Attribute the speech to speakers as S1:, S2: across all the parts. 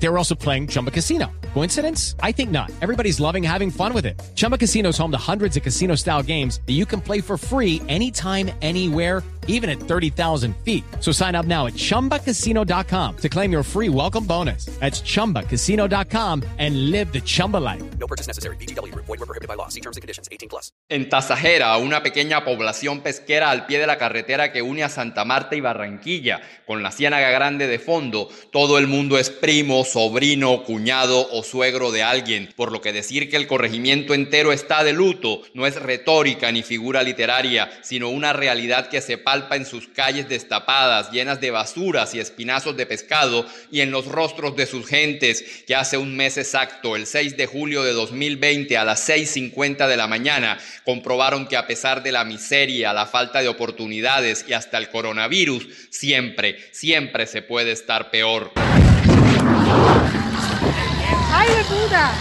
S1: They were also playing Chumba Casino. Coincidence? I think not. Everybody's loving having fun with it. Chumba Casino is home to hundreds of casino style games that you can play for free anytime, anywhere, even at 30,000 feet. So sign up now at chumbacasino.com to claim your free welcome bonus. That's chumbacasino.com and live the Chumba life.
S2: No purchase necessary. BGW. Void were prohibited by law. See terms and conditions. 18 plus.
S3: En Tasajera, una pequeña población pesquera al pie de la carretera que une a Santa Marta y Barranquilla, con la Ciénaga Grande de fondo, todo el mundo es primo, sobrino, cuñado o suegro de alguien, por lo que decir que el corregimiento entero está de luto no es retórica ni figura literaria, sino una realidad que se palpa en sus calles destapadas, llenas de basuras y espinazos de pescado, y en los rostros de sus gentes, que hace un mes exacto, el 6 de julio de 2020 a las 6.50 de la mañana, comprobaron que a pesar de la miseria, la falta de oportunidades y hasta el coronavirus, siempre, siempre se puede estar peor. đấy.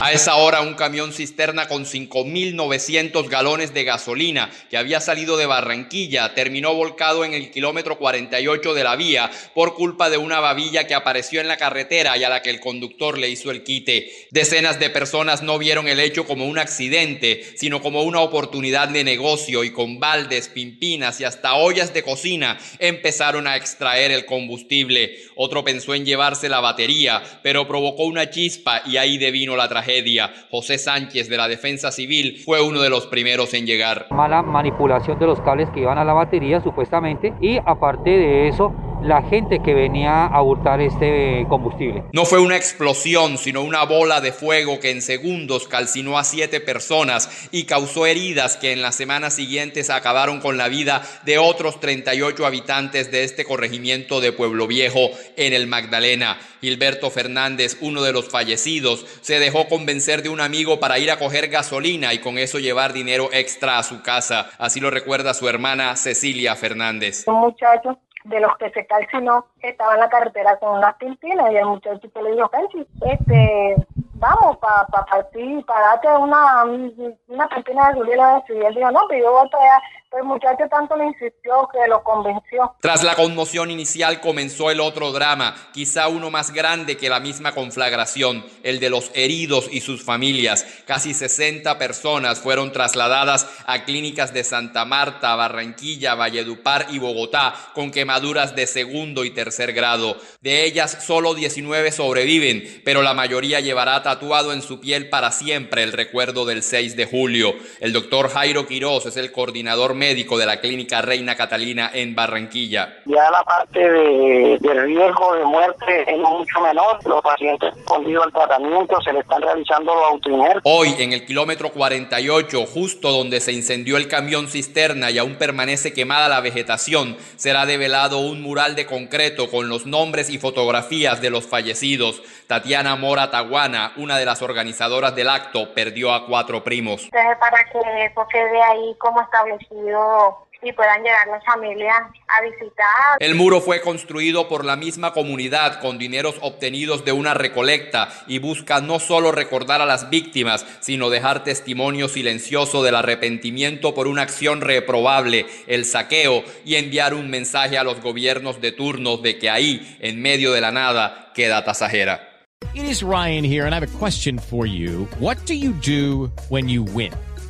S3: A esa hora un camión cisterna con 5.900 galones de gasolina que había salido de Barranquilla terminó volcado en el kilómetro 48 de la vía por culpa de una babilla que apareció en la carretera y a la que el conductor le hizo el quite. Decenas de personas no vieron el hecho como un accidente, sino como una oportunidad de negocio y con baldes, pimpinas y hasta ollas de cocina empezaron a extraer el combustible. Otro pensó en llevarse la batería, pero provocó una chispa y ahí devino la tragedia. José Sánchez de la Defensa Civil fue uno de los primeros en llegar.
S4: Mala manipulación de los cables que iban a la batería supuestamente y aparte de eso la gente que venía a hurtar este combustible.
S3: No fue una explosión, sino una bola de fuego que en segundos calcinó a siete personas y causó heridas que en las semanas siguientes acabaron con la vida de otros 38 habitantes de este corregimiento de Pueblo Viejo en el Magdalena. Gilberto Fernández, uno de los fallecidos, se dejó convencer de un amigo para ir a coger gasolina y con eso llevar dinero extra a su casa. Así lo recuerda su hermana Cecilia Fernández.
S5: Un muchacho de los que se calcinó estaba en la carretera con unas pintinas y el muchacho le dijo, Kenchi, este, vamos para pa partir, para darte una, una pintina de gasolina. Y él dijo, no, pero yo voy a traer el muchacho tanto le insistió que lo convenció.
S3: Tras la conmoción inicial comenzó el otro drama, quizá uno más grande que la misma conflagración, el de los heridos y sus familias. Casi 60 personas fueron trasladadas a clínicas de Santa Marta, Barranquilla, Valledupar y Bogotá con quemaduras de segundo y tercer grado. De ellas solo 19 sobreviven, pero la mayoría llevará tatuado en su piel para siempre el recuerdo del 6 de julio. El doctor Jairo Quiroz es el coordinador médico de la clínica Reina Catalina en Barranquilla.
S6: Ya la parte de, del riesgo de muerte es mucho menor. Los pacientes respondido al tratamiento se le están realizando los autoinjertos.
S3: Hoy, en el kilómetro 48, justo donde se incendió el camión cisterna y aún permanece quemada la vegetación, será develado un mural de concreto con los nombres y fotografías de los fallecidos. Tatiana Mora Taguana, una de las organizadoras del acto, perdió a cuatro primos.
S5: Para que eso quede ahí como establecido y puedan llegar las familias a visitar.
S3: El muro fue construido por la misma comunidad con dineros obtenidos de una recolecta y busca no solo recordar a las víctimas, sino dejar testimonio silencioso del arrepentimiento por una acción reprobable, el saqueo, y enviar un mensaje a los gobiernos de turno de que ahí, en medio de la nada, queda tasajera.
S1: It is Ryan here, and I have a question for you. What do you do when you win?